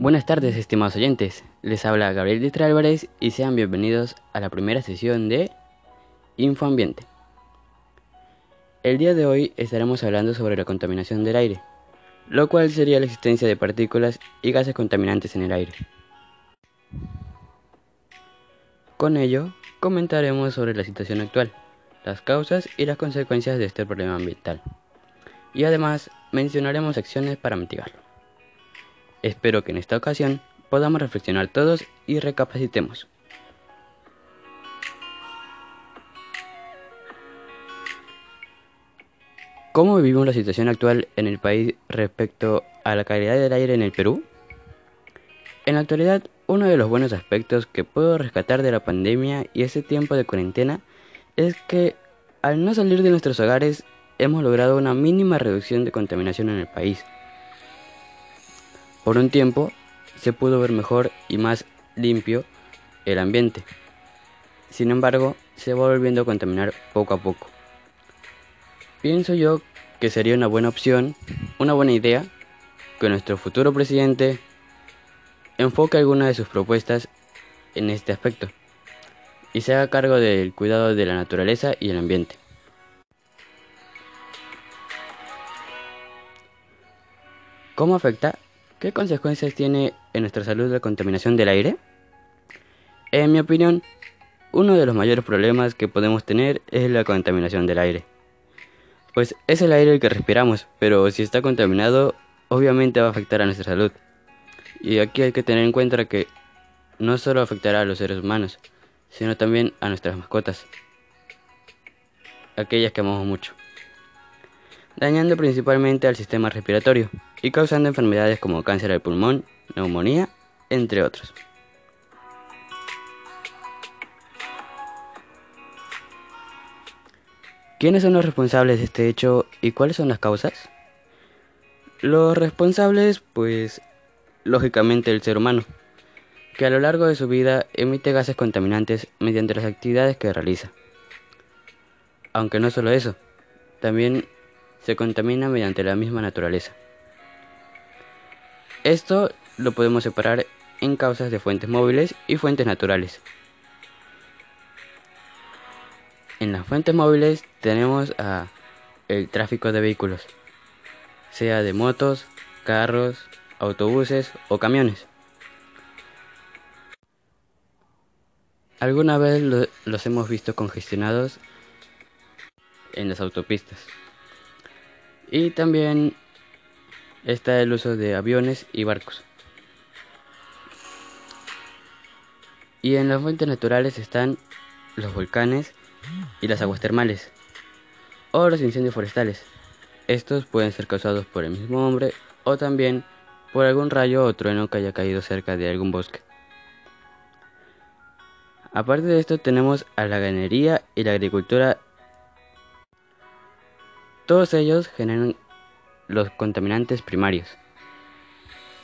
Buenas tardes, estimados oyentes. Les habla Gabriel Distra Álvarez y sean bienvenidos a la primera sesión de Infoambiente. El día de hoy estaremos hablando sobre la contaminación del aire, lo cual sería la existencia de partículas y gases contaminantes en el aire. Con ello, comentaremos sobre la situación actual, las causas y las consecuencias de este problema ambiental. Y además mencionaremos acciones para mitigarlo. Espero que en esta ocasión podamos reflexionar todos y recapacitemos. ¿Cómo vivimos la situación actual en el país respecto a la calidad del aire en el Perú? En la actualidad, uno de los buenos aspectos que puedo rescatar de la pandemia y ese tiempo de cuarentena es que al no salir de nuestros hogares hemos logrado una mínima reducción de contaminación en el país. Por un tiempo se pudo ver mejor y más limpio el ambiente. Sin embargo, se va volviendo a contaminar poco a poco. Pienso yo que sería una buena opción, una buena idea, que nuestro futuro presidente enfoque alguna de sus propuestas en este aspecto y se haga cargo del cuidado de la naturaleza y el ambiente. ¿Cómo afecta? ¿Qué consecuencias tiene en nuestra salud la contaminación del aire? En mi opinión, uno de los mayores problemas que podemos tener es la contaminación del aire. Pues es el aire el que respiramos, pero si está contaminado, obviamente va a afectar a nuestra salud. Y aquí hay que tener en cuenta que no solo afectará a los seres humanos, sino también a nuestras mascotas, aquellas que amamos mucho dañando principalmente al sistema respiratorio y causando enfermedades como cáncer del pulmón, neumonía, entre otros. ¿Quiénes son los responsables de este hecho y cuáles son las causas? Los responsables, pues, lógicamente el ser humano, que a lo largo de su vida emite gases contaminantes mediante las actividades que realiza. Aunque no solo eso, también se contamina mediante la misma naturaleza. Esto lo podemos separar en causas de fuentes móviles y fuentes naturales. En las fuentes móviles tenemos el tráfico de vehículos, sea de motos, carros, autobuses o camiones. Alguna vez los hemos visto congestionados en las autopistas. Y también está el uso de aviones y barcos. Y en las fuentes naturales están los volcanes y las aguas termales o los incendios forestales. Estos pueden ser causados por el mismo hombre o también por algún rayo o trueno que haya caído cerca de algún bosque. Aparte de esto tenemos a la ganadería y la agricultura todos ellos generan los contaminantes primarios,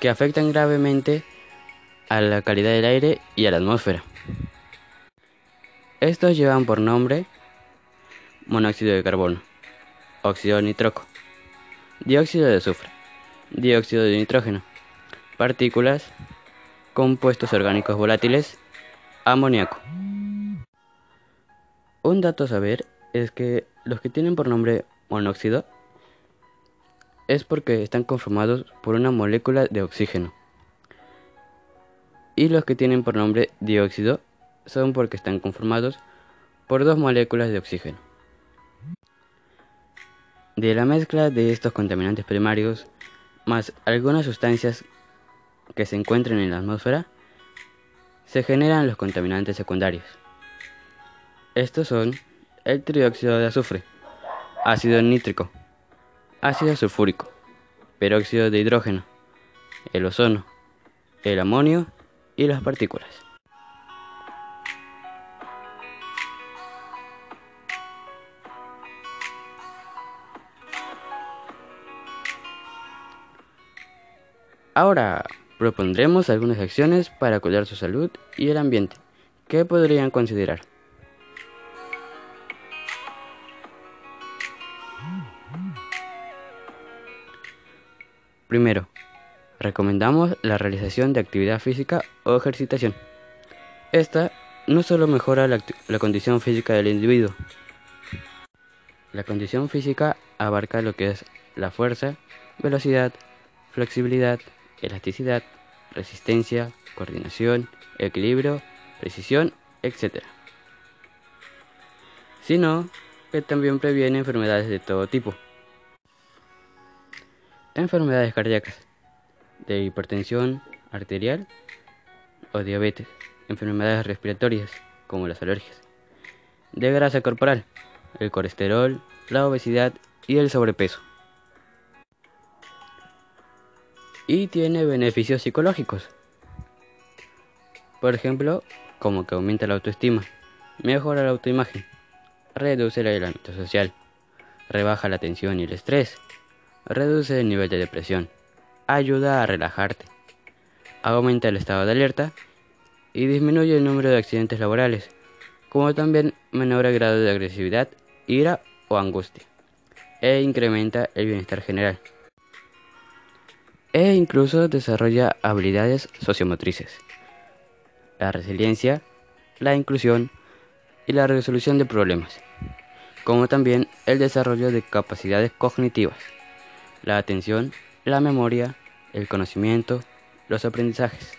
que afectan gravemente a la calidad del aire y a la atmósfera. Estos llevan por nombre monóxido de carbono, óxido nitrógeno, dióxido de azufre, dióxido de nitrógeno, partículas, compuestos orgánicos volátiles, amoníaco. Un dato a saber es que los que tienen por nombre monóxido es porque están conformados por una molécula de oxígeno. Y los que tienen por nombre dióxido son porque están conformados por dos moléculas de oxígeno. De la mezcla de estos contaminantes primarios más algunas sustancias que se encuentran en la atmósfera, se generan los contaminantes secundarios. Estos son el trióxido de azufre, ácido nítrico, ácido sulfúrico, peróxido de hidrógeno, el ozono, el amonio y las partículas. Ahora propondremos algunas acciones para cuidar su salud y el ambiente. ¿Qué podrían considerar? Primero, recomendamos la realización de actividad física o ejercitación. Esta no solo mejora la, la, condición física del individuo. La condición física abarca lo que es la fuerza, velocidad, flexibilidad, elasticidad, resistencia, coordinación, equilibrio, precisión, etc. Sino que también previene enfermedades de todo tipo. Enfermedades cardíacas, de hipertensión arterial o diabetes, enfermedades respiratorias como las alergias, de grasa corporal, el colesterol, la obesidad y el sobrepeso. Y tiene beneficios psicológicos. Por ejemplo, como que aumenta la autoestima, mejora la autoimagen, reduce el aislamiento social, rebaja la tensión y el estrés, reduce el nivel de depresión, ayuda a relajarte, aumenta el estado de alerta y disminuye el número de accidentes laborales, como también menor el grado de agresividad, ira o angustia, e incrementa el bienestar general. E incluso desarrolla habilidades sociomotrices, la resiliencia, la inclusión y la resolución de problemas, como también el desarrollo de capacidades cognitivas, la atención la memoria, el conocimiento, los aprendizajes.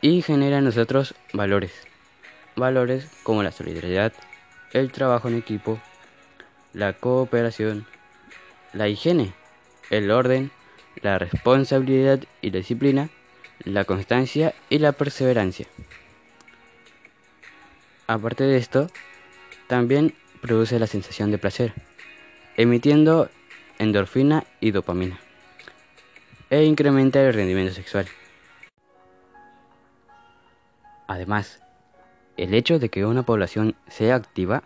Y genera en nosotros valores. Valores como la solidaridad, el trabajo en equipo, la cooperación, la higiene, el orden, la responsabilidad y la disciplina, la constancia y la perseverancia. Aparte de esto, también produce la sensación de placer, emitiendo endorfina y dopamina, e incrementa el rendimiento sexual. Además, el hecho de que una población sea activa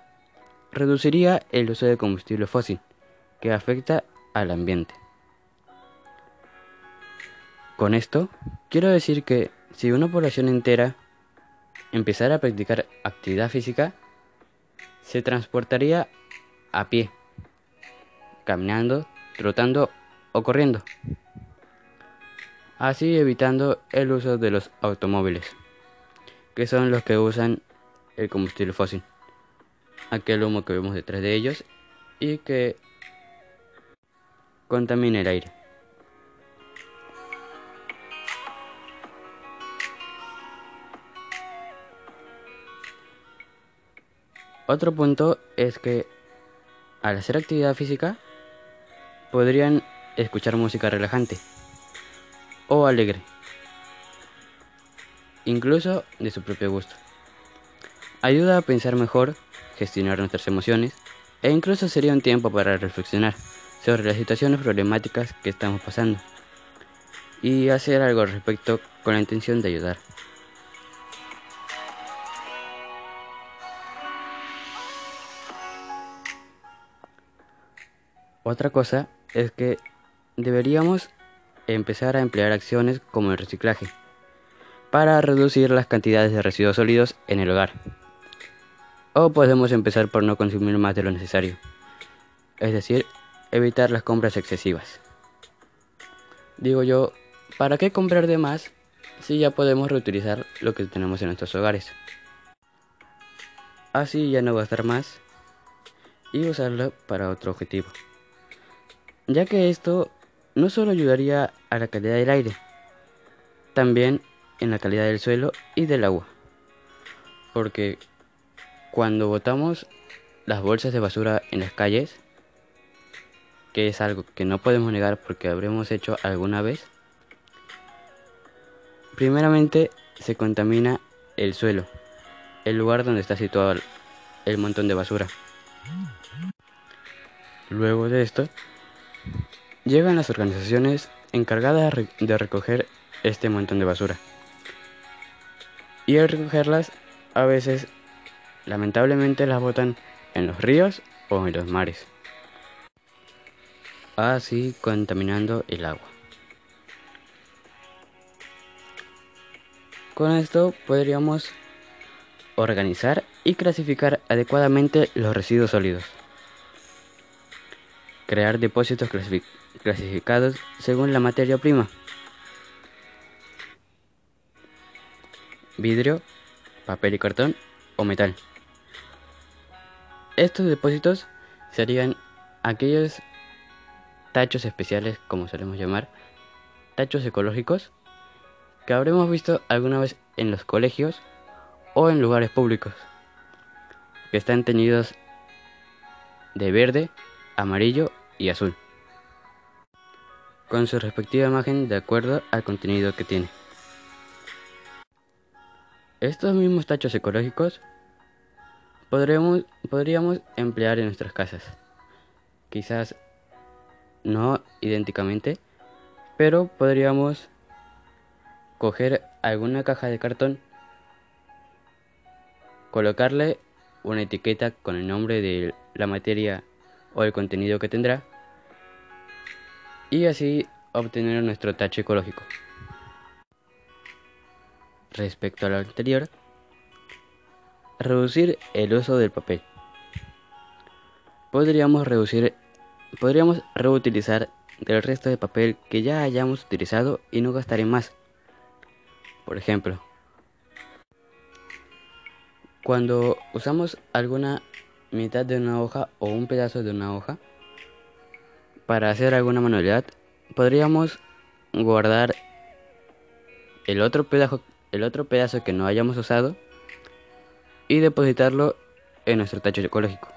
reduciría el uso de combustible fósil, que afecta al ambiente. Con esto, quiero decir que si una población entera empezara a practicar actividad física, se transportaría a pie caminando, trotando o corriendo, así evitando el uso de los automóviles, que son los que usan el combustible fósil, aquel humo que vemos detrás de ellos y que contamina el aire. Otro punto es que al hacer actividad física podrían escuchar música relajante o alegre, incluso de su propio gusto. Ayuda a pensar mejor, gestionar nuestras emociones e incluso sería un tiempo para reflexionar sobre las situaciones problemáticas que estamos pasando y hacer algo al respecto con la intención de ayudar. Otra cosa es que deberíamos empezar a emplear acciones como el reciclaje para reducir las cantidades de residuos sólidos en el hogar. O podemos empezar por no consumir más de lo necesario, es decir, evitar las compras excesivas. Digo yo, ¿para qué comprar de más si ya podemos reutilizar lo que tenemos en nuestros hogares? Así ya no gastar más y usarlo para otro objetivo ya que esto no solo ayudaría a la calidad del aire, también en la calidad del suelo y del agua. Porque cuando botamos las bolsas de basura en las calles, que es algo que no podemos negar porque habremos hecho alguna vez, primeramente se contamina el suelo, el lugar donde está situado el montón de basura. Luego de esto, Llegan las organizaciones encargadas de recoger este montón de basura. Y al recogerlas, a veces, lamentablemente las botan en los ríos o en los mares. Así contaminando el agua. Con esto podríamos organizar y clasificar adecuadamente los residuos sólidos. Crear depósitos clasificados según la materia prima. Vidrio, papel y cartón o metal. Estos depósitos serían aquellos tachos especiales, como solemos llamar, tachos ecológicos, que habremos visto alguna vez en los colegios o en lugares públicos, que están teñidos de verde, amarillo azul, con su respectiva imagen de acuerdo al contenido que tiene. Estos mismos tachos ecológicos podríamos emplear en nuestras casas. Quizás no idénticamente, pero podríamos coger alguna caja de cartón, colocarle una etiqueta con el nombre de la materia o el contenido que tendrá y así obtener nuestro tacho ecológico. Respecto a lo anterior, reducir el uso del papel. Podríamos reducir podríamos reutilizar del resto de papel que ya hayamos utilizado y no gastar en más. Por ejemplo, cuando usamos alguna mitad de una hoja o un pedazo de una hoja para hacer alguna manualidad, podríamos guardar el otro pedazo, el otro pedazo que no hayamos usado y depositarlo en nuestro tacho ecológico.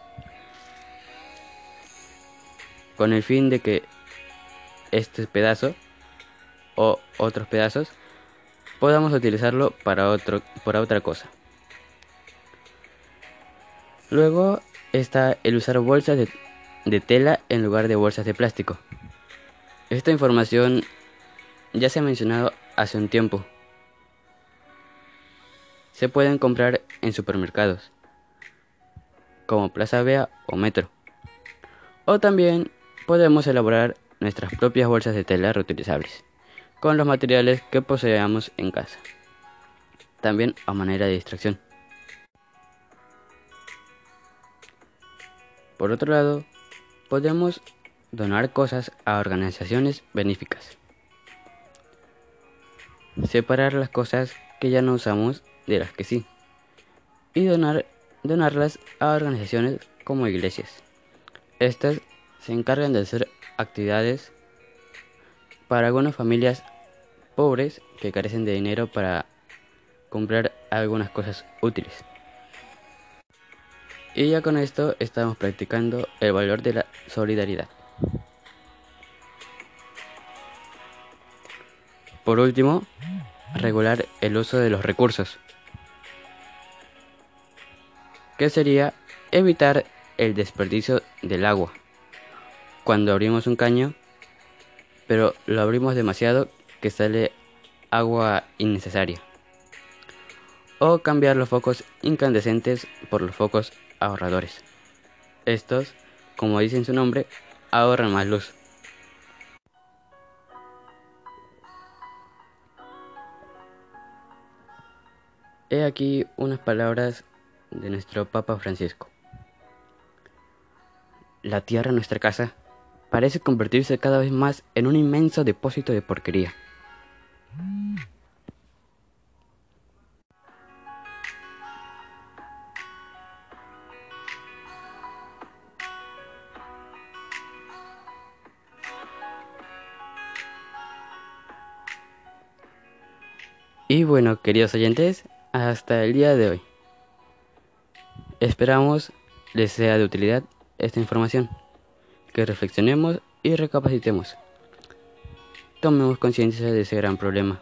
Con el fin de que este pedazo o otros pedazos podamos utilizarlo para, otro, para otra cosa. Luego está el usar bolsas de, de tela en lugar de bolsas de plástico. Esta información ya se ha mencionado hace un tiempo. Se pueden comprar en supermercados, como Plaza Vea o Metro. O también podemos elaborar nuestras propias bolsas de tela reutilizables con los materiales que poseamos en casa. También a manera de distracción. Por otro lado, podemos donar cosas a organizaciones benéficas. Separar las cosas que ya no usamos de las que sí. Y donar, donarlas a organizaciones como iglesias. Estas se encargan de hacer actividades para algunas familias pobres que carecen de dinero para comprar algunas cosas útiles. Y ya con esto estamos practicando el valor de la solidaridad. Por último, regular el uso de los recursos, que sería evitar el desperdicio del agua. Cuando abrimos un caño, pero lo abrimos demasiado que sale agua innecesaria. O cambiar los focos incandescentes por los focos ahorradores. Estos, como dicen su nombre, ahorran más luz. He aquí unas palabras de nuestro Papa Francisco. La tierra, nuestra casa, parece convertirse cada vez más en un inmenso depósito de porquería. Y bueno, queridos oyentes, hasta el día de hoy. Esperamos les sea de utilidad esta información, que reflexionemos y recapacitemos. Tomemos conciencia de ese gran problema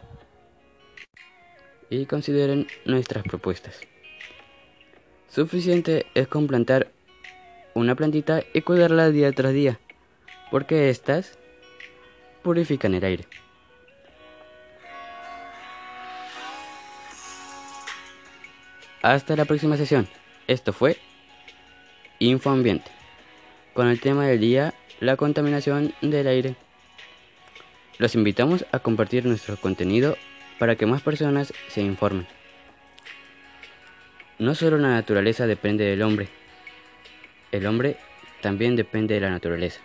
y consideren nuestras propuestas. Suficiente es con plantar una plantita y cuidarla día tras día, porque éstas purifican el aire. Hasta la próxima sesión. Esto fue Infoambiente, con el tema del día, la contaminación del aire. Los invitamos a compartir nuestro contenido para que más personas se informen. No solo la naturaleza depende del hombre, el hombre también depende de la naturaleza.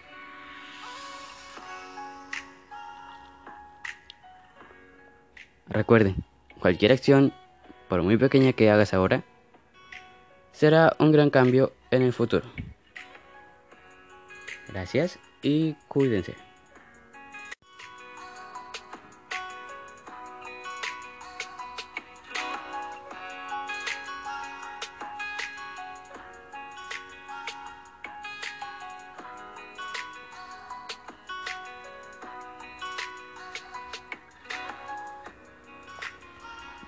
Recuerden, cualquier acción por muy pequeña que hagas ahora, será un gran cambio en el futuro. Gracias y cuídense.